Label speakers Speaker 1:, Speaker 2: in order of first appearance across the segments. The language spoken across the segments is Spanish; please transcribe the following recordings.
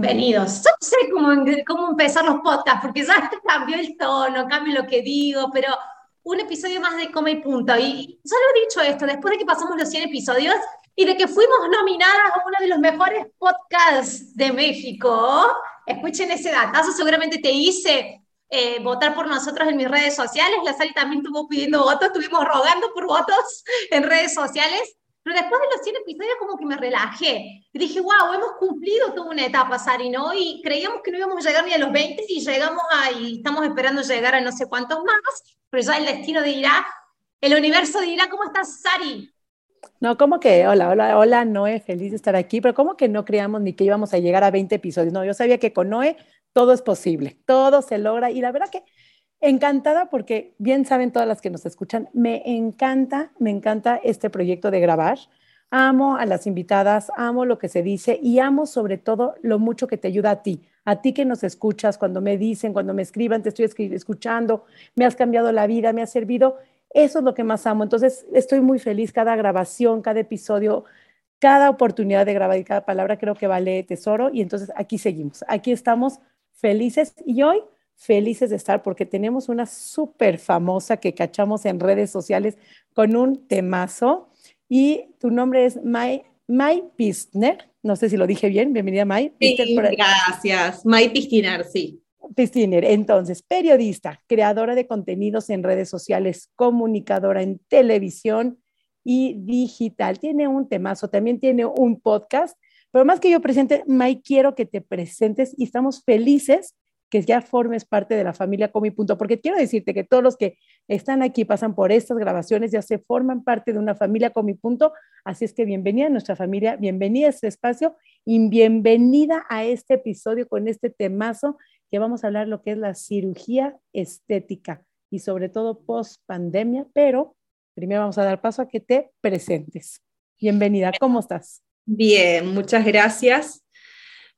Speaker 1: Bienvenidos. Yo sé cómo, cómo empezar los podcasts, porque ya cambió el tono, cambio lo que digo, pero un episodio más de Coma y Punto. Y solo he dicho esto, después de que pasamos los 100 episodios y de que fuimos nominadas a uno de los mejores podcasts de México, escuchen ese datazo, seguramente te hice eh, votar por nosotros en mis redes sociales. La Sari también estuvo pidiendo votos, estuvimos rogando por votos en redes sociales. Pero después de los 100 episodios como que me relajé. Y dije, wow, hemos cumplido toda una etapa, Sari, ¿no? Y creíamos que no íbamos a llegar ni a los 20 y llegamos a, y estamos esperando llegar a no sé cuántos más, pero ya el destino dirá, el universo dirá, ¿cómo estás, Sari?
Speaker 2: No, como que, hola, hola, hola, Noé, feliz de estar aquí, pero como que no creíamos ni que íbamos a llegar a 20 episodios. No, yo sabía que con Noé todo es posible, todo se logra y la verdad que encantada porque bien saben todas las que nos escuchan, me encanta, me encanta este proyecto de grabar. Amo a las invitadas, amo lo que se dice y amo sobre todo lo mucho que te ayuda a ti, a ti que nos escuchas, cuando me dicen, cuando me escriban, te estoy escuchando, me has cambiado la vida, me has servido. Eso es lo que más amo. Entonces, estoy muy feliz cada grabación, cada episodio, cada oportunidad de grabar y cada palabra creo que vale tesoro. Y entonces aquí seguimos, aquí estamos felices y hoy felices de estar porque tenemos una súper famosa que cachamos en redes sociales con un temazo y tu nombre es Mai, Mai Pistner, no sé si lo dije bien, bienvenida Mai.
Speaker 3: Sí, gracias, Mai Pistiner, sí.
Speaker 2: Pistiner, entonces, periodista, creadora de contenidos en redes sociales, comunicadora en televisión y digital. Tiene un temazo, también tiene un podcast, pero más que yo presente, Mai, quiero que te presentes y estamos felices que ya formes parte de la familia Comi Punto, porque quiero decirte que todos los que están aquí, pasan por estas grabaciones, ya se forman parte de una familia Comi Punto, así es que bienvenida a nuestra familia, bienvenida a este espacio y bienvenida a este episodio con este temazo que vamos a hablar lo que es la cirugía estética y sobre todo post pandemia, pero primero vamos a dar paso a que te presentes. Bienvenida, ¿cómo estás?
Speaker 3: Bien, muchas gracias.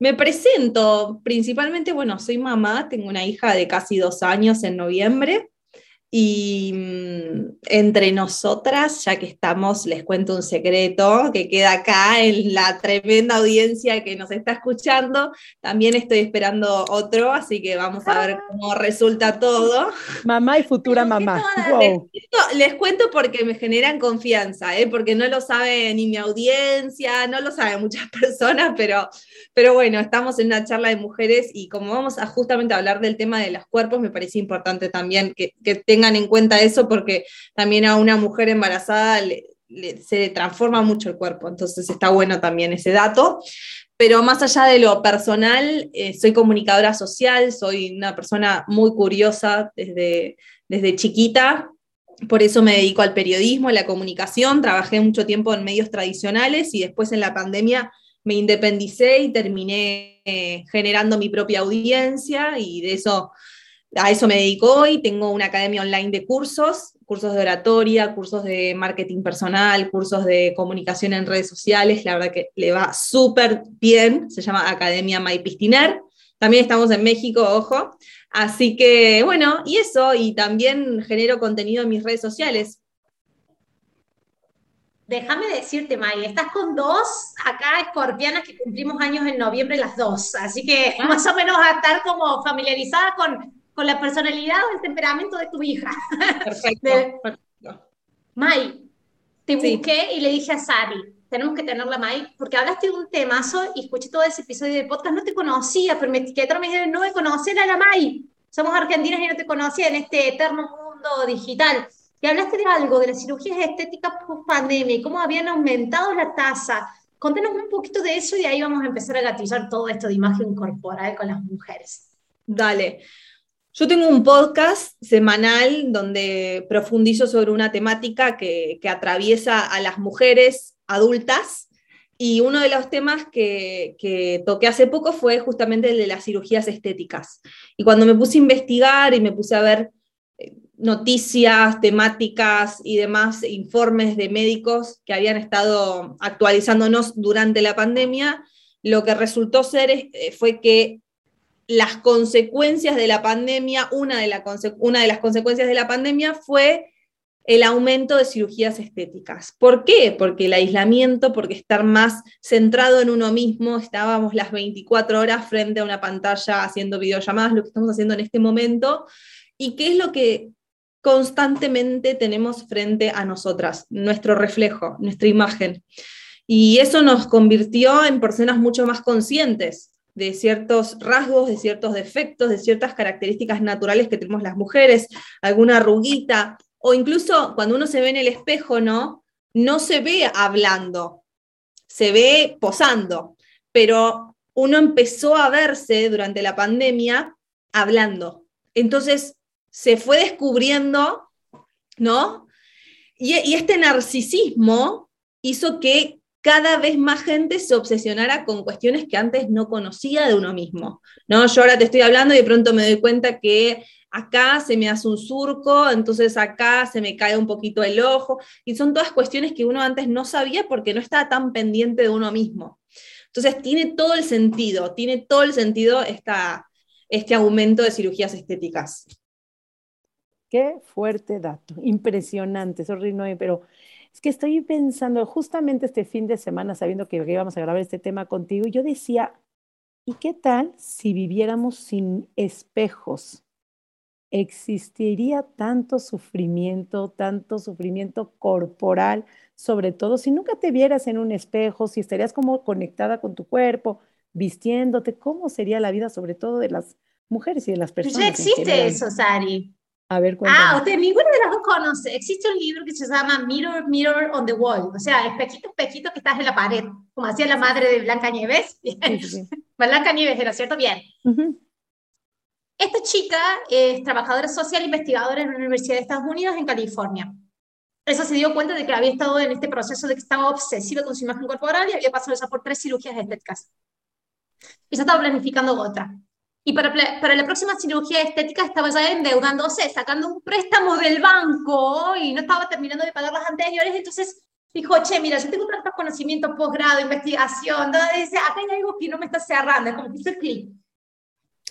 Speaker 3: Me presento, principalmente, bueno, soy mamá, tengo una hija de casi dos años en noviembre y mm, entre nosotras, ya que estamos, les cuento un secreto que queda acá en la tremenda audiencia que nos está escuchando. También estoy esperando otro, así que vamos a ver cómo resulta todo.
Speaker 2: Mamá y futura mamá.
Speaker 3: Les, cuento, porque me generan confianza, ¿eh? porque no lo sabe ni mi audiencia, no lo saben muchas personas, pero, pero bueno, estamos en una charla de mujeres y como vamos a justamente hablar del tema de los cuerpos, me parece importante también que, que tengan tengan en cuenta eso porque también a una mujer embarazada se transforma mucho el cuerpo, entonces está bueno también ese dato. Pero más allá de lo personal, eh, soy comunicadora social, soy una persona muy curiosa desde, desde chiquita, por eso me dedico al periodismo, a la comunicación, trabajé mucho tiempo en medios tradicionales y después en la pandemia me independicé y terminé eh, generando mi propia audiencia y de eso a eso me dedico hoy, tengo una academia online de cursos, cursos de oratoria, cursos de marketing personal, cursos de comunicación en redes sociales, la verdad que le va súper bien, se llama Academia Maipistiner, también estamos en México, ojo, así que bueno, y eso, y también genero contenido en mis redes sociales.
Speaker 1: Déjame decirte, May, estás con dos acá escorpianas que cumplimos años en noviembre las dos, así que ah. más o menos a estar como familiarizada con con la personalidad o el temperamento de tu hija. Perfecto. Mai, te busqué y le dije a Sari, tenemos que tenerla Mai, porque hablaste de un temazo y escuché todo ese episodio de podcast, no te conocía, pero me etiquetaron, me dijeron, no me conocer a la Mai, somos argentinas y no te conocía en este eterno mundo digital. Y hablaste de algo, de las cirugías estéticas post pandemia y cómo habían aumentado la tasa. Contanos un poquito de eso y ahí vamos a empezar a gatillar todo esto de imagen corporal con las mujeres.
Speaker 3: Dale. Yo tengo un podcast semanal donde profundizo sobre una temática que, atraviesa a las mujeres adultas y uno de los temas que, que, toqué hace poco fue justamente el de las cirugías estéticas. Y cuando me puse a investigar y me puse a ver, eh, noticias, temáticas y demás informes de médicos que habían estado actualizándonos durante la pandemia, lo que resultó ser eh, fue que las consecuencias de la pandemia, una de, las consecuencias de la pandemia fue el aumento de cirugías estéticas. ¿Por qué? Porque el aislamiento, porque estar más centrado en uno mismo, estábamos las 24 horas frente a una pantalla haciendo videollamadas, lo que estamos haciendo en este momento, y qué es lo que constantemente tenemos frente a nosotras, nuestro reflejo, nuestra imagen. Y eso nos convirtió en personas mucho más conscientes de ciertos rasgos, de ciertos defectos, de ciertas características naturales que tenemos las mujeres, alguna arruguita, o incluso cuando uno se ve en el espejo, ¿no? No se ve hablando, se ve posando, pero uno empezó a verse durante la pandemia hablando. Entonces se fue descubriendo, ¿no? Y, y este narcisismo hizo que cada vez más gente se obsesionara con cuestiones que antes no conocía de uno mismo. ¿no? Yo ahora te estoy hablando y de pronto me doy cuenta que acá se me hace un surco, entonces acá se me cae un poquito el ojo, y son todas cuestiones que uno antes no sabía porque no estaba tan pendiente de uno mismo. Entonces tiene todo el sentido, tiene todo el sentido esta, este aumento de cirugías estéticas.
Speaker 2: Qué fuerte dato, impresionante, sorry Noé, pero es que estoy pensando justamente este fin de semana, sabiendo que íbamos a grabar este tema contigo, yo decía, ¿y qué tal si viviéramos sin espejos? existiría tanto sufrimiento, tanto sufrimiento corporal, sobre todo si nunca te vieras en un espejo, si estarías como conectada con tu cuerpo, vistiéndote, ¿cómo sería la vida sobre todo de las mujeres y de las personas?
Speaker 1: Ya existe eso, Sari.
Speaker 2: A ver,
Speaker 1: cuéntame. Ah, usted ninguna de las dos conoce. Existe un libro que se llama Mirror, Mirror on the Wall, o sea, espejito, espejito que estás en la pared, como hacía la madre de Blanca Nieves. Blanca Nieves era, ¿cierto? Bien. Esta chica es trabajadora social investigadora en una universidad de Estados Unidos en California. Esa se dio cuenta de que había estado en este proceso de que estaba obsesiva con su imagen corporal y había pasado esa por tres cirugías estéticas. Y se estaba planificando otra. Y para, para la próxima cirugía estética estaba ya endeudándose, sacando un préstamo del banco y no estaba terminando de pagar las anteriores. Entonces dijo, che, mira, yo tengo tantos conocimientos, posgrado, investigación, dice, acá hay algo que no me está cerrando, es como que hizo clic.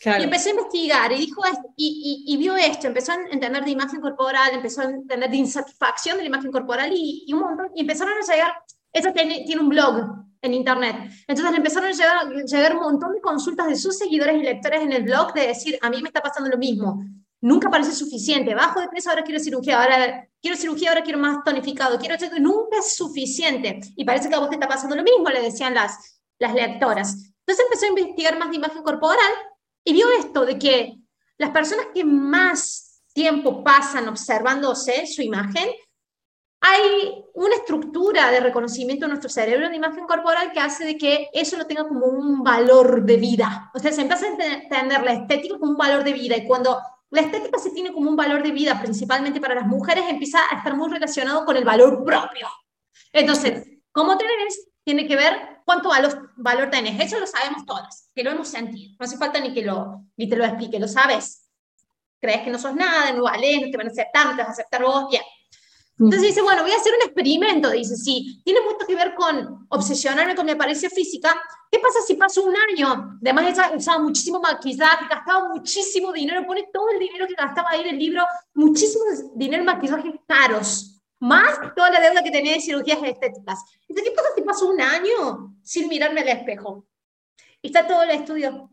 Speaker 1: Y empezó a investigar y, dijo, y, y, vio esto, empezó a entender de imagen corporal, empezó a entender de insatisfacción de la imagen corporal y, y un montón, y empezaron a llegar, ella tiene, tiene, un blog en internet, entonces le empezaron a llegar, llegar un montón de consultas de sus seguidores y lectores en el blog de decir, a mí me está pasando lo mismo, nunca parece suficiente, bajo de peso, ahora quiero cirugía, ahora quiero cirugía, ahora quiero más tonificado, quiero nunca es suficiente, y parece que a vos te está pasando lo mismo, le decían las, las lectoras. Entonces empezó a investigar más de imagen corporal y vio esto de que las personas que más tiempo pasan observándose su imagen, hay una estructura de reconocimiento en nuestro cerebro de imagen corporal que hace de que eso lo tenga como un valor de vida. O sea, se empieza a entender la estética como un valor de vida y cuando la estética se tiene como un valor de vida, principalmente para las mujeres, empieza a estar muy relacionado con el valor propio. Entonces, ¿cómo tenés? Tiene que ver cuánto valor, valor tenés. Eso lo sabemos todas, que lo hemos sentido. No hace falta ni que lo, ni te lo explique, lo sabes. Crees que no sos nada, no vales, no te van a aceptar, no te vas a aceptar vos, bien. Entonces dice, bueno, voy a hacer un experimento. Dice, sí, tiene mucho que ver con obsesionarme con mi apariencia física. ¿Qué pasa si paso un año? Además, ella usaba muchísimo maquillaje, gastaba muchísimo dinero, pone todo el dinero que gastaba ahí en el libro, muchísimo dinero en maquillaje caros más toda la deuda que tenía de cirugías estéticas. Entonces, ¿qué pasa si paso un año sin mirarme al espejo? Y está todo el estudio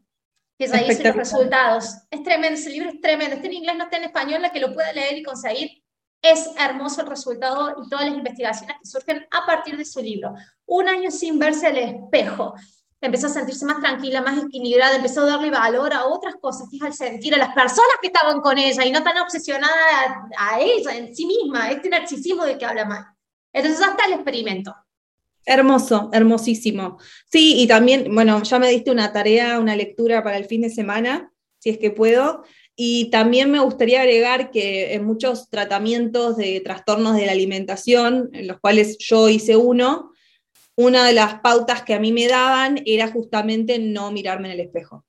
Speaker 1: que ya hice los resultados. Es tremendo, ese libro es tremendo. Está en inglés, no está en español, la que lo pueda leer y conseguir. Es hermoso el resultado y todas las investigaciones que surgen a partir de su libro. Un año sin verse al espejo empezó a sentirse más tranquila, más equilibrada, empezó a darle valor a otras cosas, fija al sentir a las personas que estaban con ella y no tan obsesionada a, ella en sí misma, este narcisismo del que habla más. Entonces, hasta el experimento.
Speaker 3: Hermoso, hermosísimo. Sí, y también, bueno, ya me diste una tarea, una lectura para el fin de semana, si es que puedo. Y también me gustaría agregar que en muchos tratamientos de trastornos de la alimentación, en los cuales yo hice uno, una de las pautas que a mí me daban era justamente no mirarme en el espejo,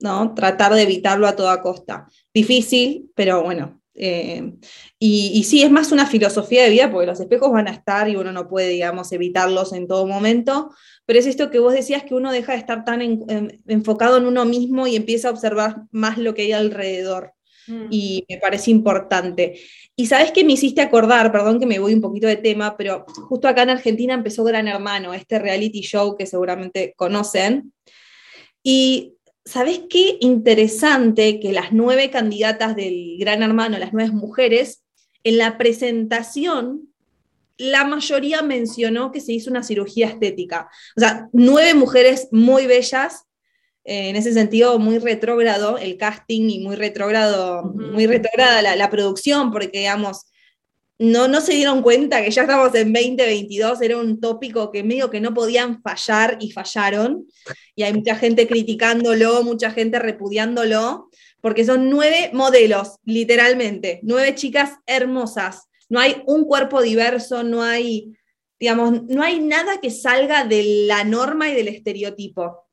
Speaker 3: ¿no? Tratar de evitarlo a toda costa. Difícil, pero bueno, Eh, y, y, sí, es más una filosofía de vida, porque los espejos van a estar y uno no puede, digamos, evitarlos en todo momento, pero es esto que vos decías, que uno deja de estar tan enfocado en uno mismo y empieza a observar más lo que hay alrededor. Mm. Y me parece importante. Y sabes que me hiciste acordar, perdón que me voy un poquito de tema, pero justo acá en Argentina empezó Gran Hermano, este reality show que seguramente conocen. Y ¿sabes qué interesante que las nueve candidatas del Gran Hermano, las nueve mujeres, en la presentación, la mayoría mencionó que se hizo una cirugía estética. O sea, nueve mujeres muy bellas, eh, en ese sentido muy retrógrado el casting y muy retrógrado, muy retrógrada la, la producción, porque digamos, no, no se dieron cuenta que ya estamos en 2022, era un tópico que medio que no podían fallar y fallaron, y hay mucha gente criticándolo, mucha gente repudiándolo, porque son nueve modelos, literalmente, nueve chicas hermosas, no hay un cuerpo diverso, no hay, digamos, no hay nada que salga de la norma y del estereotipo.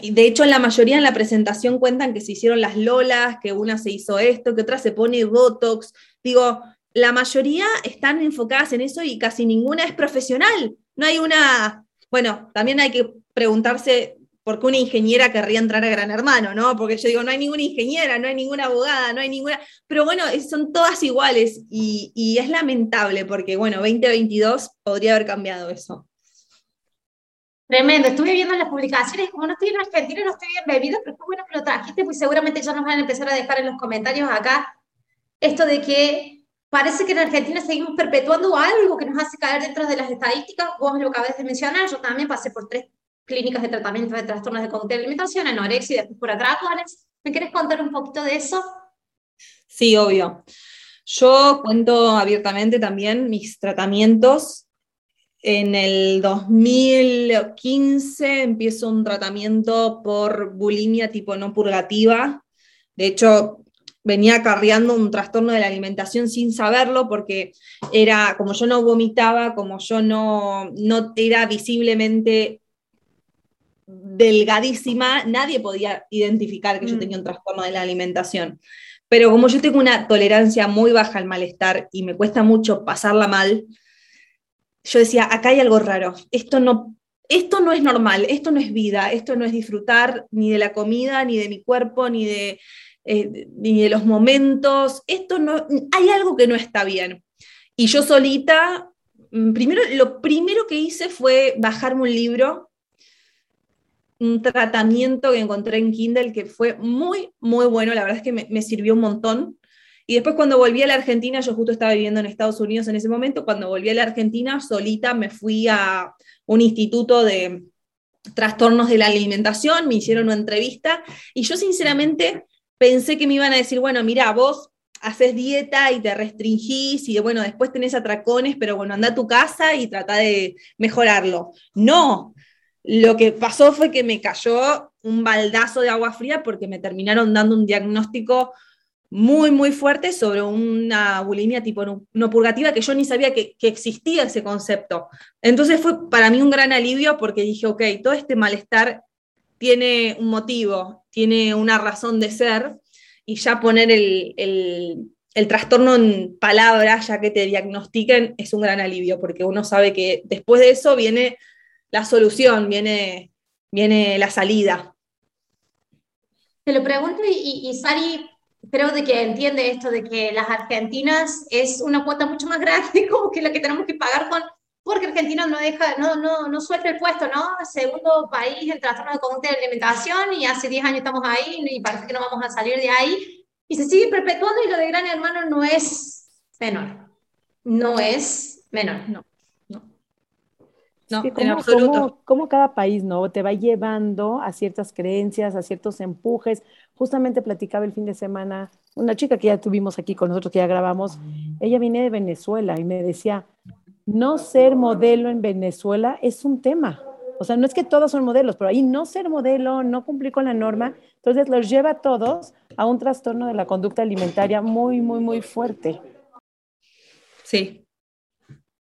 Speaker 3: Y de hecho, en la mayoría en la presentación cuentan que se hicieron las lolas, que una se hizo esto, que otra se pone Botox. Digo, la mayoría están enfocadas en eso y casi ninguna es profesional. No hay una, bueno, también hay que preguntarse por qué una ingeniera querría entrar a Gran Hermano, ¿no? Porque yo digo, no hay ninguna ingeniera, no hay ninguna abogada, no hay ninguna, pero bueno, son todas iguales y, es lamentable porque, bueno, 2022 podría haber cambiado eso.
Speaker 1: Tremendo, estuve viendo las publicaciones, como no estoy en Argentina, no estoy bien bebido, pero qué bueno que lo trajiste, pues seguramente ya nos van a empezar a dejar en los comentarios acá esto de que parece que en Argentina seguimos perpetuando algo que nos hace caer dentro de las estadísticas. Vos lo acabas de mencionar, yo también pasé por tres clínicas de tratamiento de trastornos de conducta y alimentación, anorexia y después por atracones. ¿Me quieres contar un poquito de eso?
Speaker 3: Sí, obvio. Yo cuento abiertamente también mis tratamientos. En el 2015 empiezo un tratamiento por bulimia tipo no purgativa. De hecho, venía acarreando un trastorno de la alimentación sin saberlo, porque era, como yo no vomitaba, como yo no, no era visiblemente delgadísima, nadie podía identificar que yo mm. tenía un trastorno de la alimentación. Pero como yo tengo una tolerancia muy baja al malestar y me cuesta mucho pasarla mal, yo decía, acá hay algo raro, esto no, esto no es normal, esto no es vida, esto no es disfrutar ni de la comida, ni de mi cuerpo, ni de, eh, ni de los momentos. Esto no, hay algo que no está bien. Y yo solita, mm, primero, lo primero que hice fue bajarme un libro, un tratamiento que encontré en Kindle que fue muy, muy bueno. La verdad es que me, me sirvió un montón. Y después cuando volví a la Argentina, yo justo estaba viviendo en Estados Unidos en ese momento, cuando volví a la Argentina, solita me fui a un instituto de trastornos de la alimentación, me hicieron una entrevista y yo sinceramente pensé que me iban a decir, bueno, mira, vos haces dieta y te restringís y bueno, después tenés atracones, pero bueno, anda a tu casa y trata de mejorarlo. No, lo que pasó fue que me cayó un baldazo de agua fría porque me terminaron dando un diagnóstico muy, muy fuerte sobre una bulimia tipo no, purgativa que yo ni sabía que, que, existía ese concepto. Entonces fue para mí un gran alivio porque dije, ok, todo este malestar tiene un motivo, tiene una razón de ser, y ya poner el, trastorno en palabras, ya que te diagnostiquen, es un gran alivio, porque uno sabe que después de eso viene la solución, viene, viene la salida.
Speaker 1: Te lo pregunto y, y, Sari, creo de que entiende esto de que las argentinas es una cuota mucho más grande como que la que tenemos que pagar con porque Argentina no deja, no, no, no suelta el puesto, ¿no? Segundo país en trastorno de conducta de alimentación y hace 10 años estamos ahí y parece que no vamos a salir de ahí y se sigue perpetuando y lo de Gran Hermano no es menor, no es menor, no.
Speaker 2: No, en absoluto. Cómo, cada país ¿no? te va llevando a ciertas creencias, a ciertos empujes. Justamente platicaba el fin de semana una chica que ya tuvimos aquí con nosotros, que ya grabamos, ella viene de Venezuela y me decía, no ser modelo en Venezuela es un tema. O sea, no es que todos son modelos, pero ahí no ser modelo, no cumplir con la norma, entonces los lleva a todos a un trastorno de la conducta alimentaria muy, muy, muy fuerte.
Speaker 3: Sí.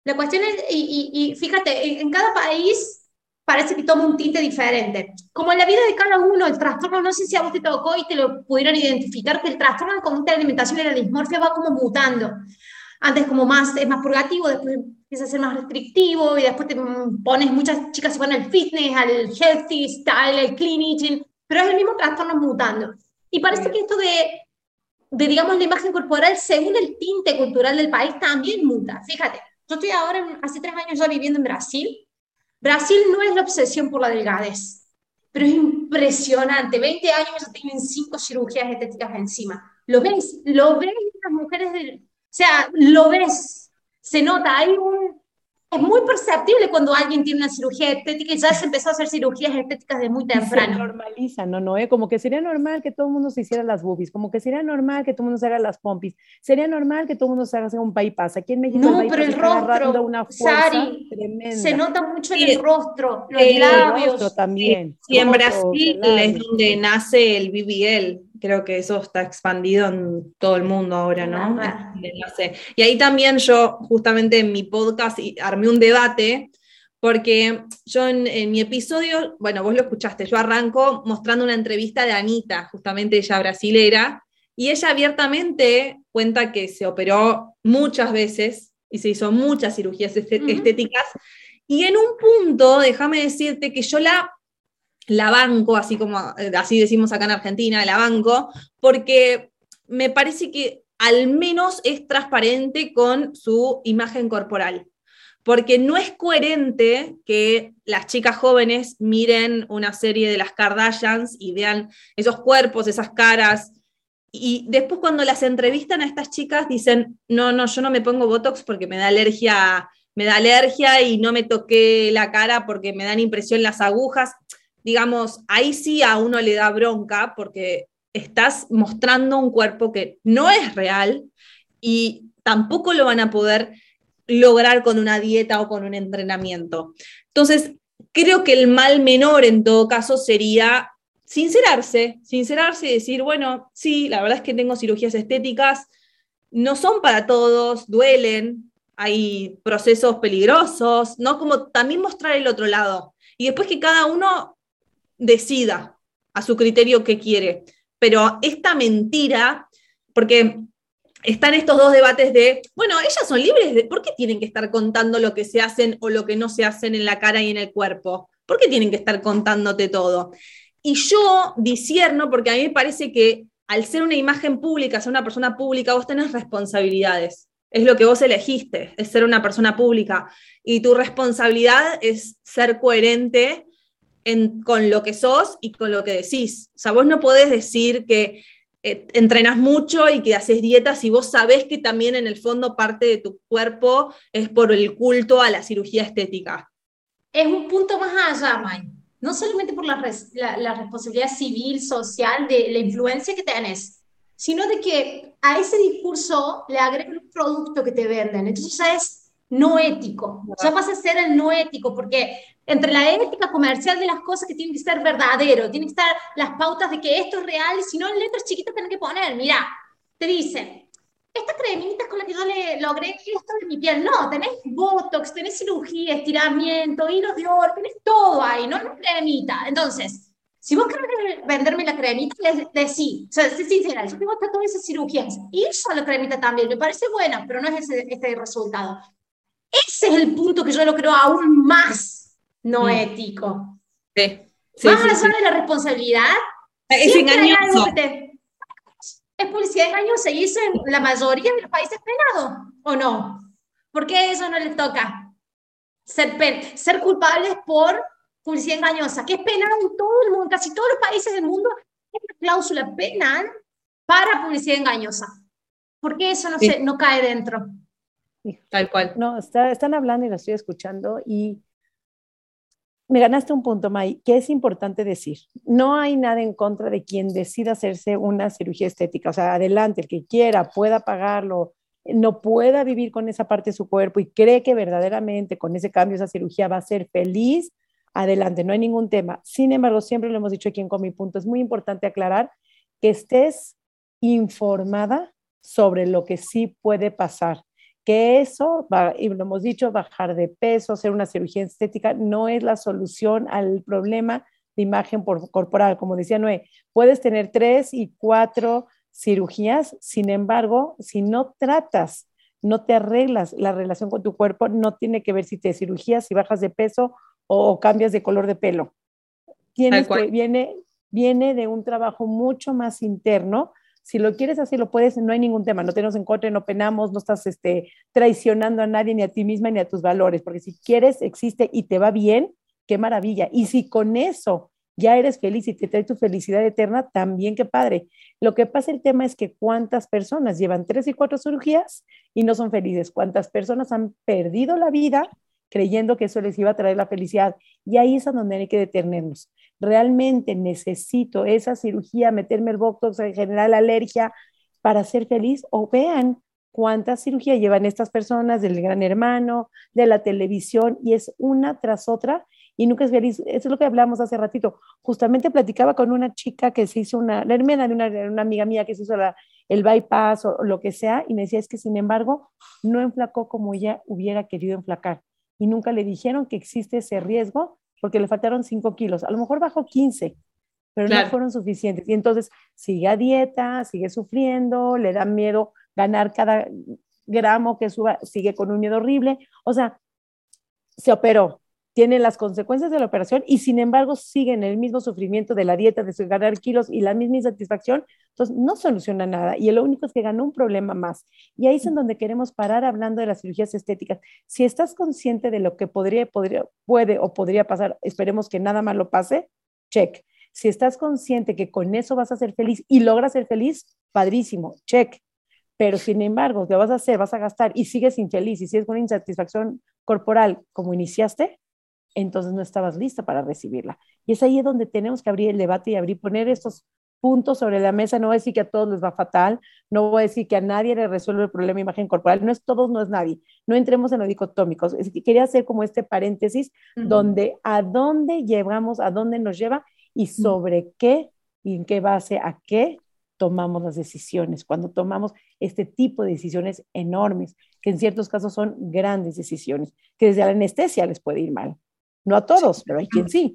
Speaker 1: La cuestión es, y, fíjate, en cada país parece que toma un tinte diferente. Como en la vida de cada uno, el trastorno, no sé si a vos te tocó y te lo pudieron identificar, que el trastorno de conducta de alimentación y la dismorfia va como mutando. Antes como más, es más purgativo, después empieza a ser más restrictivo y después te pones, muchas chicas se van al fitness, al healthy style, al clean eating, pero es el mismo trastorno mutando. Y parece que esto de, de, digamos, la imagen corporal, según el tinte cultural del país, también muta. Fíjate, yo estoy ahora, hace tres años ya viviendo en Brasil, Brasil no es la obsesión por la delgadez, pero es impresionante. 20 años ya tienen cinco cirugías estéticas encima. ¿Lo ves? ¿Lo ves las mujeres? o sea, lo ves. Se nota, hay un, es muy perceptible cuando alguien tiene una cirugía estética y ya se empezó a hacer cirugías estéticas de muy temprano.
Speaker 2: Se normaliza, ¿no, no? Como que sería normal que todo el mundo se hiciera las boobies, como que sería normal que todo el mundo se haga las pompis, sería normal que todo el mundo se haga un bypass. Aquí en México
Speaker 1: no, pero el rostro, una Sari, se nota mucho en el rostro, los labios.
Speaker 2: también.
Speaker 3: Y en Brasil es donde nace el BBL, creo que eso está expandido en todo el mundo ahora, ¿no? Y ahí también yo, justamente en mi podcast, armé un debate, porque yo en, mi episodio, bueno, vos lo escuchaste, yo arranco mostrando una entrevista de Anita, justamente ella brasilera, y ella abiertamente cuenta que se operó muchas veces y se hizo muchas cirugías estéticas. Y en un punto, déjame decirte que yo la la banco, así como eh, así decimos acá en Argentina, la banco, porque me parece que al menos es transparente con su imagen corporal. Porque no es coherente que las chicas jóvenes miren una serie de las Kardashians y vean esos cuerpos, esas caras, y después cuando las entrevistan a estas chicas dicen, no, no, yo no me pongo Botox porque me da alergia, me da alergia y no me toqué la cara porque me dan impresión las agujas digamos, ahí sí a uno le da bronca porque estás mostrando un cuerpo que no es real y tampoco lo van a poder lograr con una dieta o con un entrenamiento. Entonces, creo que el mal menor en todo caso sería sincerarse, sincerarse y decir, bueno, sí, la verdad es que tengo cirugías estéticas, no son para todos, duelen, hay procesos peligrosos, ¿no? Como también mostrar el otro lado. Y después que cada uno decida a su criterio qué quiere. Pero esta mentira, porque están estos dos debates de, bueno, ellas son libres de, ¿por qué tienen que estar contando lo que se hacen o lo que no se hacen en la cara y en el cuerpo? ¿Por qué tienen que estar contándote todo? Y yo disierno porque a mí me parece que al ser una imagen pública, ser una persona pública, vos tenés responsabilidades. Es lo que vos elegiste, es ser una persona pública. Y tu responsabilidad es ser coherente con lo que sos y con lo que decís. O sea, vos no podés decir que eh, entrenas mucho y que haces dietas y vos sabés que también en el fondo parte de tu cuerpo es por el culto a la cirugía estética.
Speaker 1: Es un punto más allá, May. No solamente por la, la, responsabilidad civil, social, de la influencia que tenés, sino de que a ese discurso le agregan un producto que te venden. Entonces ya es no ético. Ya pasa a ser el no ético, porque entre la ética comercial de las cosas que tienen que ser verdadero, tienen que estar las pautas de que esto es real, y si no, en letras chiquitas tienen que poner, mira, te dicen, esta cremita es con la que yo le logré esto de mi piel. No, tenés botox, tenés cirugía, estiramiento, hilos de oro, tenés todo ahí, no una cremita. Entonces, si vos querés venderme la cremita, les decís, o sea, sé sincera, yo tengo todas esas cirugías yo la cremita también, me parece buena, pero no es ese, ese resultado. Ese es el punto que yo lo creo aún más no mm. ético.
Speaker 3: Sí.
Speaker 1: Más allá de la responsabilidad,
Speaker 3: es engañoso.
Speaker 1: Es publicidad engañosa y eso en la mayoría de los países penado, ¿o no? ¿Por qué eso no les toca? Ser, ser culpables por publicidad engañosa, que es penal en todo el mundo, casi todos los países del mundo, hay una cláusula penal para publicidad engañosa. ¿Por qué eso no, se, no cae dentro?
Speaker 3: Tal cual.
Speaker 2: No, están hablando y lo estoy escuchando y me ganaste un punto, May, que es importante decir. No hay nada en contra de quien decida hacerse una cirugía estética. O sea, adelante, el que quiera, pueda pagarlo, no pueda vivir con esa parte de su cuerpo y cree que verdaderamente con ese cambio, esa cirugía va a ser feliz, adelante, no hay ningún tema. Sin embargo, siempre lo hemos dicho aquí en Con mi punto, es muy importante aclarar que estés informada sobre lo que sí puede pasar que eso, y lo hemos dicho, bajar de peso, hacer una cirugía estética, no es la solución al problema de imagen corporal. Como decía Noé, puedes tener tres y cuatro cirugías, sin embargo, si no tratas, no te arreglas la relación con tu cuerpo, no tiene que ver si te cirugías, si bajas de peso o, cambias de color de pelo. Tienes que, viene, viene de un trabajo mucho más interno. Si lo quieres así, lo puedes, no hay ningún tema, no tenemos en contra, no penamos, no estás este, traicionando a nadie, ni a ti misma, ni a tus valores, porque si quieres, existe y te va bien, qué maravilla. Y si con eso ya eres feliz y te trae tu felicidad eterna, también qué padre. Lo que pasa el tema es que cuántas personas llevan tres y cuatro cirugías y no son felices, cuántas personas han perdido la vida creyendo que eso les iba a traer la felicidad. Y ahí es a donde hay que detenernos. Realmente necesito esa cirugía, meterme el botox, generar la alergia para ser feliz o vean cuántas cirugías llevan estas personas del gran hermano, de la televisión y es una tras otra y nunca es feliz. Eso es lo que hablamos hace ratito. Justamente platicaba con una chica que se hizo una, la hermana de una, amiga mía que se hizo el bypass o, lo que sea, y me decía, es que sin embargo, no enflacó como ella hubiera querido enflacar. Y nunca le dijeron que existe ese riesgo porque le faltaron 5 kilos. A lo mejor bajó 15, pero no fueron suficientes. Y entonces sigue a dieta, sigue sufriendo, le da miedo ganar cada gramo que suba, sigue con un miedo horrible. O sea, se operó, tiene las consecuencias de la operación y sin embargo siguen el mismo sufrimiento de la dieta, de ganar kilos y la misma insatisfacción, entonces no soluciona nada y lo único es que ganó un problema más. Y ahí es en donde queremos parar hablando de las cirugías estéticas. Si estás consciente de lo que podría, podría, puede o podría pasar, esperemos que nada más lo pase, check. Si estás consciente que con eso vas a ser feliz y logras ser feliz, padrísimo, check. Pero sin embargo, ¿qué vas a hacer? Vas a gastar y sigues infeliz y sigues con insatisfacción corporal como iniciaste, entonces no estabas lista para recibirla. Y es ahí donde tenemos que abrir el debate y abrir, poner estos puntos sobre la mesa. No voy a decir que a todos les va fatal, no voy a decir que a nadie le resuelve el problema de imagen corporal, no es todos, no es nadie. No entremos en lo dicotómicos. Es que quería hacer como este paréntesis donde a dónde llevamos, a dónde nos lleva y sobre qué y en qué base a qué tomamos las decisiones, cuando tomamos este tipo de decisiones enormes, que en ciertos casos son grandes decisiones, que desde la anestesia les puede ir mal. No a todos, pero hay quien sí.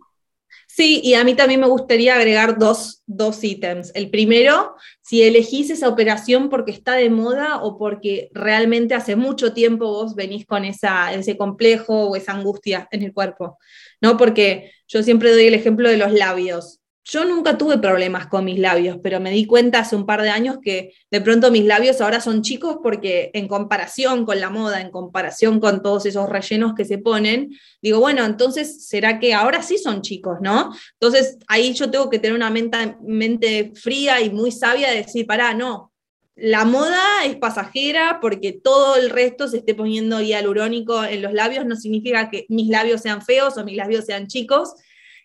Speaker 3: Sí, y a mí también me gustaría agregar dos, dos ítems. El primero, si elegís esa operación porque está de moda o porque realmente hace mucho tiempo vos venís con esa, ese complejo o esa angustia en el cuerpo, ¿no? Porque yo siempre doy el ejemplo de los labios. Yo nunca tuve problemas con mis labios, pero me di cuenta hace un par de años que de pronto mis labios ahora son chicos porque en comparación con la moda, en comparación con todos esos rellenos que se ponen, digo, bueno, entonces será que ahora sí son chicos, ¿no? Entonces ahí yo tengo que tener una mente, mente fría y muy sabia de decir, pará, no, la moda es pasajera porque todo el resto se esté poniendo hialurónico en los labios, no significa que mis labios sean feos o mis labios sean chicos,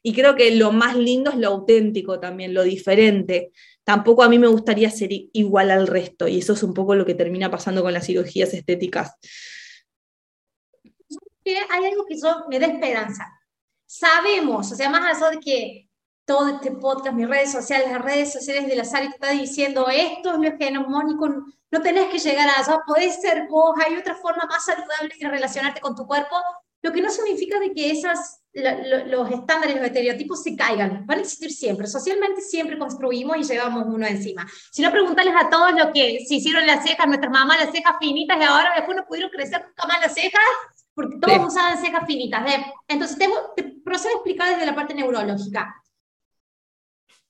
Speaker 3: y creo que lo más lindo es lo auténtico también, lo diferente. Tampoco a mí me gustaría ser igual al resto, y eso es un poco lo que termina pasando con las cirugías estéticas.
Speaker 1: Hay algo que yo me da esperanza. Sabemos, o sea, más allá de que todo este podcast, mis redes sociales, las redes sociales de la SARI te está diciendo esto es lo hegemónico, no tenés que llegar a eso, podés ser vos, hay otra forma más saludable de relacionarte con tu cuerpo, lo que no significa de que esas, los estándares, los estereotipos se caigan, van a existir siempre. Socialmente siempre construimos y llevamos uno encima. Si no, preguntarles a todos lo que se hicieron las cejas, nuestras mamás las cejas finitas y ahora después no pudieron crecer nunca más las cejas porque todos usaban cejas finitas. Entonces, tengo, te procedo a explicar desde la parte neurológica.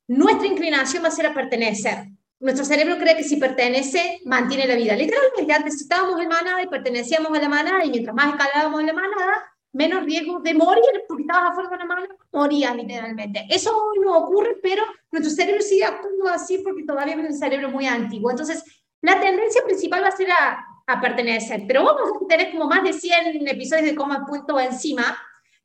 Speaker 1: Nuestra inclinación va a ser a pertenecer. Nuestro cerebro cree que si pertenece, mantiene la vida. Literalmente, antes estábamos en manada y pertenecíamos a la manada, y mientras más escalábamos en la manada, menos riesgo de morir, porque estabas afuera de la manada, morías literalmente. Eso hoy no ocurre, pero nuestro cerebro sigue actuando así porque todavía es un cerebro muy antiguo. Entonces, la tendencia principal va a ser a, a pertenecer, pero vamos a tener como más de 100 episodios de coma punto encima,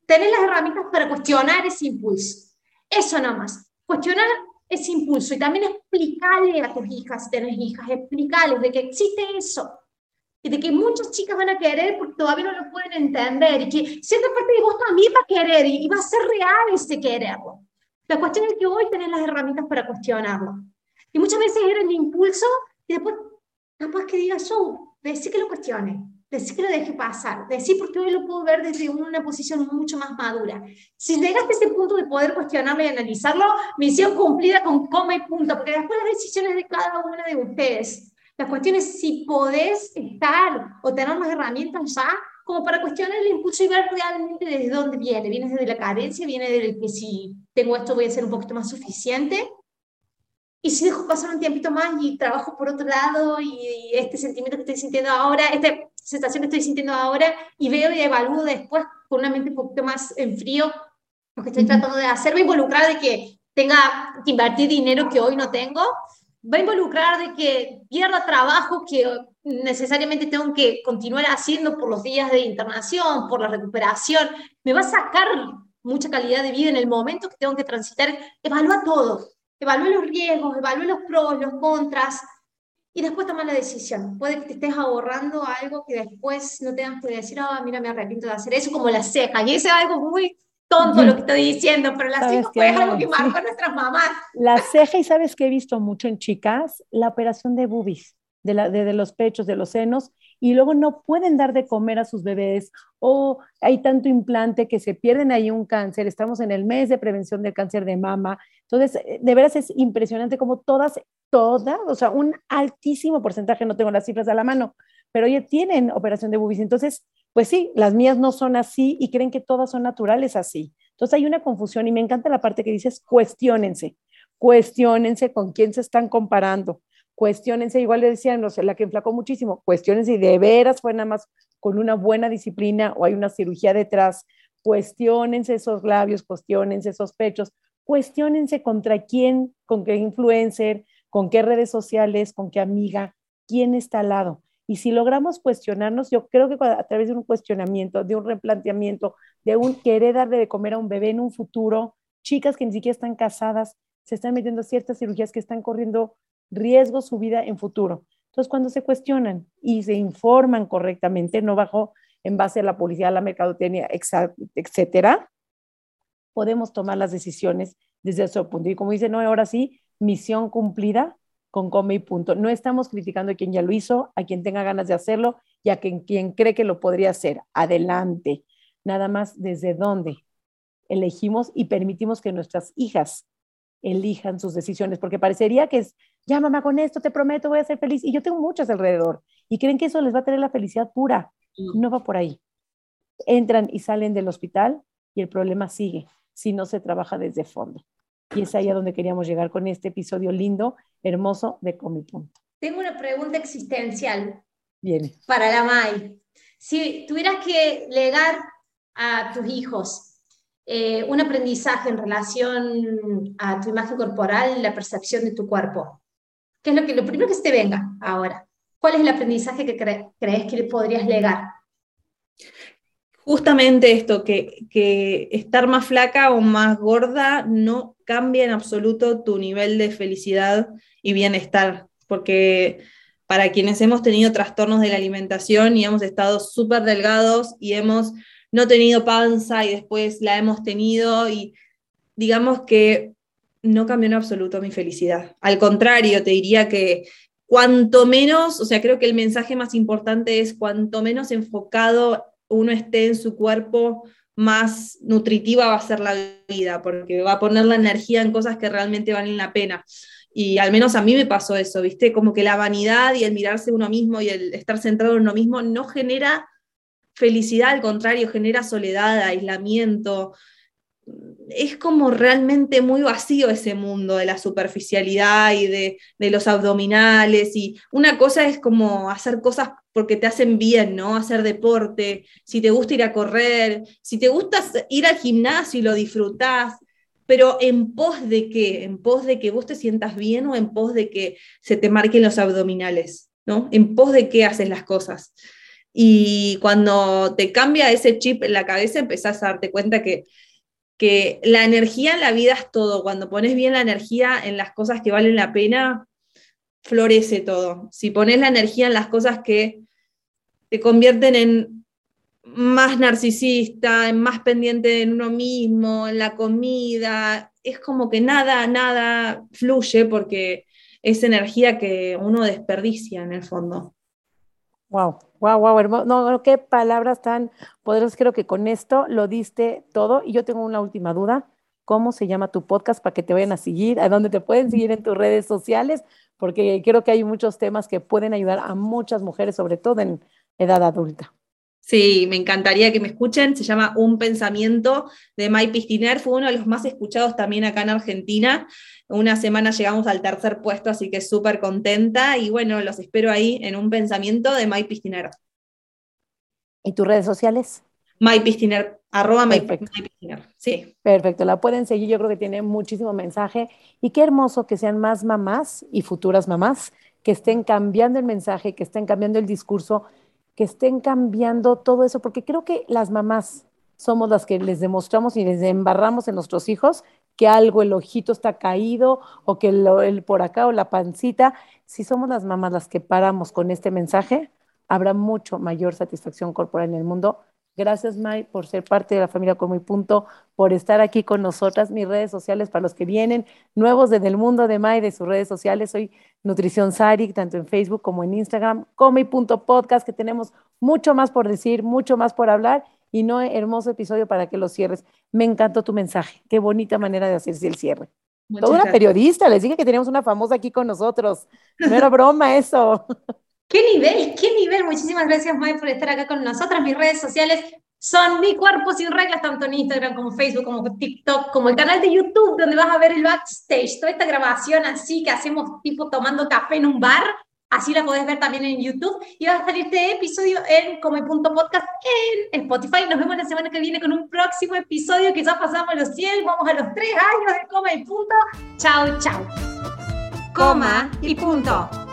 Speaker 1: tener las herramientas para cuestionar ese impulso. Eso nomás. Cuestionar ese impulso y también explicarle a tus hijas, si tienes hijas, explicarles de que existe eso y de que muchas chicas van a querer porque todavía no lo pueden entender y que cierta parte de vos también va a querer y va a ser real ese quererlo. La cuestión es que hoy tenés las herramientas para cuestionarlo. Y muchas veces era el impulso y después capaz que digas yo, decir que lo cuestione. decir que lo deje pasar, decir porque hoy lo puedo ver desde una posición mucho más madura. Si llegaste a ese punto de poder cuestionarlo y analizarlo, misión cumplida con coma y punto, porque después las decisiones de cada una de ustedes. La cuestión es si podés estar o tener las herramientas ya como para cuestionar el impulso y ver realmente desde dónde viene. ¿Viene desde la carencia? ¿Viene del que si tengo esto voy a ser un poquito más suficiente? Y si dejo pasar un tiempito más y trabajo por otro lado y, este sentimiento que estoy sintiendo ahora, esta sensación que estoy sintiendo ahora, y veo y evalúo después con una mente un poquito más en frío lo que estoy tratando de hacer, va a involucrar de que tenga que invertir dinero que hoy no tengo, va a involucrar de que pierda trabajo que necesariamente tengo que continuar haciendo por los días de internación, por la recuperación, me va a sacar mucha calidad de vida en el momento que tengo que transitar, evalúa todo, evalúe los riesgos, evalúe los pros, los contras, y después toma la decisión. Puede que te estés ahorrando algo que después no tengas que decir, ah, mira, me arrepiento de hacer eso, como la ceja. Y eso es algo muy tonto lo que estoy diciendo, pero la ceja fue algo que marcó a nuestras mamás.
Speaker 2: La ceja, y sabes que he visto mucho en chicas, la operación de boobies, de, la, de los pechos, de los senos, y luego no pueden dar de comer a sus bebés o hay tanto implante que se pierden ahí un cáncer. Estamos en el mes de prevención del cáncer de mama. Entonces, eh, de veras es impresionante como todas, todas, o sea, un altísimo porcentaje, no tengo las cifras a la mano, pero ya tienen operación de bubis. Entonces, pues sí, las mías no son así y creen que todas son naturales así. Entonces hay una confusión y me encanta la parte que dices, cuestionense, cuestionense con quién se están comparando cuestionense, igual le decían, no sé, la que enflacó muchísimo, cuestionense si de veras fue nada más con una buena disciplina o hay una cirugía detrás, cuestionense esos labios, cuestionense esos pechos, cuestionense contra quién, con qué influencer, con qué redes sociales, con qué amiga, quién está al lado. Y si logramos cuestionarnos, yo creo que a través de un cuestionamiento, de un replanteamiento, de un querer darle de comer a un bebé en un futuro, chicas que ni siquiera están casadas, se están metiendo ciertas cirugías que están corriendo riesgo su vida en futuro. Entonces, cuando se cuestionan y se informan correctamente, no bajo en base a la policía, la mercadotecnia, etcétera, podemos tomar las decisiones desde ese punto. Y como dice, no, ahora sí, misión cumplida con come y punto. No estamos criticando a quien ya lo hizo, a quien tenga ganas de hacerlo y a quien, quien cree que lo podría hacer. Adelante. Nada más desde dónde elegimos y permitimos que nuestras hijas elijan sus decisiones, porque parecería que es, ya mamá, con esto te prometo, voy a ser feliz. Y yo tengo muchas alrededor y creen que eso les va a tener la felicidad pura. No va por ahí. Entran y salen del hospital y el problema sigue si no se trabaja desde fondo. Y es ahí a donde queríamos llegar con este episodio lindo, hermoso de Comi Punto.
Speaker 1: Tengo una pregunta existencial.
Speaker 2: Viene.
Speaker 1: Para la Mai. Si tuvieras que legar a tus hijos eh, un aprendizaje en relación a tu imagen corporal, la percepción de tu cuerpo. ¿Qué es lo, que, lo primero que se te venga ahora? ¿Cuál es el aprendizaje que crees que le podrías legar?
Speaker 3: Justamente esto, que, que estar más flaca o más gorda no cambia en absoluto tu nivel de felicidad y bienestar, porque para quienes hemos tenido trastornos de la alimentación y hemos estado súper delgados y hemos no tenido panza y después la hemos tenido y digamos que no cambió en absoluto mi felicidad. Al contrario, te diría que cuanto menos, o sea, creo que el mensaje más importante es cuanto menos enfocado uno esté en su cuerpo, más nutritiva va a ser la vida, porque va a poner la energía en cosas que realmente valen la pena. Y al menos a mí me pasó eso, ¿viste? Como que la vanidad y el mirarse uno mismo y el estar centrado en uno mismo no genera felicidad, al contrario, genera soledad, aislamiento. Es como realmente muy vacío ese mundo de la superficialidad y de, los abdominales. Y una cosa es como hacer cosas porque te hacen bien, ¿no? Hacer deporte, si te gusta ir a correr, si te gusta ir al gimnasio y lo disfrutás, pero en pos de qué? En pos de que vos te sientas bien o en pos de que se te marquen los abdominales, ¿no? En pos de qué haces las cosas. Y cuando te cambia ese chip en la cabeza, empezás a darte cuenta que, que la energía en la vida es todo. Cuando pones bien la energía en las cosas que valen la pena, florece todo. Si pones la energía en las cosas que te convierten en más narcisista, en más pendiente en uno mismo, en la comida, es como que nada, nada fluye porque es energía que uno desperdicia en el fondo.
Speaker 2: Wow, Wow, wow, hermoso. No, qué palabras tan poderosas. Creo que con esto lo diste todo. Y yo tengo una última duda. ¿Cómo se llama tu podcast para que te vayan a seguir? ¿A dónde te pueden seguir en tus redes sociales? Porque creo que hay muchos temas que pueden ayudar a muchas mujeres, sobre todo en edad adulta.
Speaker 3: Sí, me encantaría que me escuchen. Se llama Un Pensamiento de Mai Pistiner. Fue uno de los más escuchados también acá en Argentina. Una semana llegamos al tercer puesto, así que súper contenta. Y bueno, los espero ahí en Un Pensamiento de Mai Pistiner.
Speaker 2: ¿Y tus redes sociales?
Speaker 3: Mai Pistiner, arroba Mai, Pistiner. Sí.
Speaker 2: Perfecto, la pueden seguir. Yo creo que tiene muchísimo mensaje. Y qué hermoso que sean más mamás y futuras mamás que estén cambiando el mensaje, que estén cambiando el discurso que estén cambiando todo eso, porque creo que las mamás somos las que les demostramos y les embarramos en nuestros hijos que algo, el ojito está caído o que el, por acá o la pancita. Si somos las mamás las que paramos con este mensaje, habrá mucho mayor satisfacción corporal en el mundo Gracias, May, por ser parte de la familia Como y Punto, por estar aquí con nosotras. Mis redes sociales para los que vienen nuevos desde el mundo de May, de sus redes sociales. Soy Nutrición Sari, tanto en Facebook como en Instagram. Como y Punto Podcast, que tenemos mucho más por decir, mucho más por hablar. Y no, hermoso episodio para que lo cierres. Me encantó tu mensaje. Qué bonita manera de hacerse el cierre. Toda una periodista, les dije que teníamos una famosa aquí con nosotros. No era broma eso.
Speaker 1: ¿Qué nivel? ¿Qué nivel? Muchísimas gracias, Mike, por estar acá con nosotras. Mis redes sociales son Mi Cuerpo Sin Reglas, tanto en Instagram como Facebook, como TikTok, como el canal de YouTube, donde vas a ver el backstage, toda esta grabación así que hacemos tipo tomando café en un bar. Así la podés ver también en YouTube. Y va a salir este episodio en Come Punto Podcast en Spotify. Nos vemos la semana que viene con un próximo episodio. Quizás pasamos los 100, vamos a los 3 años de Come y Punto. Chao, chao.
Speaker 4: Coma y punto.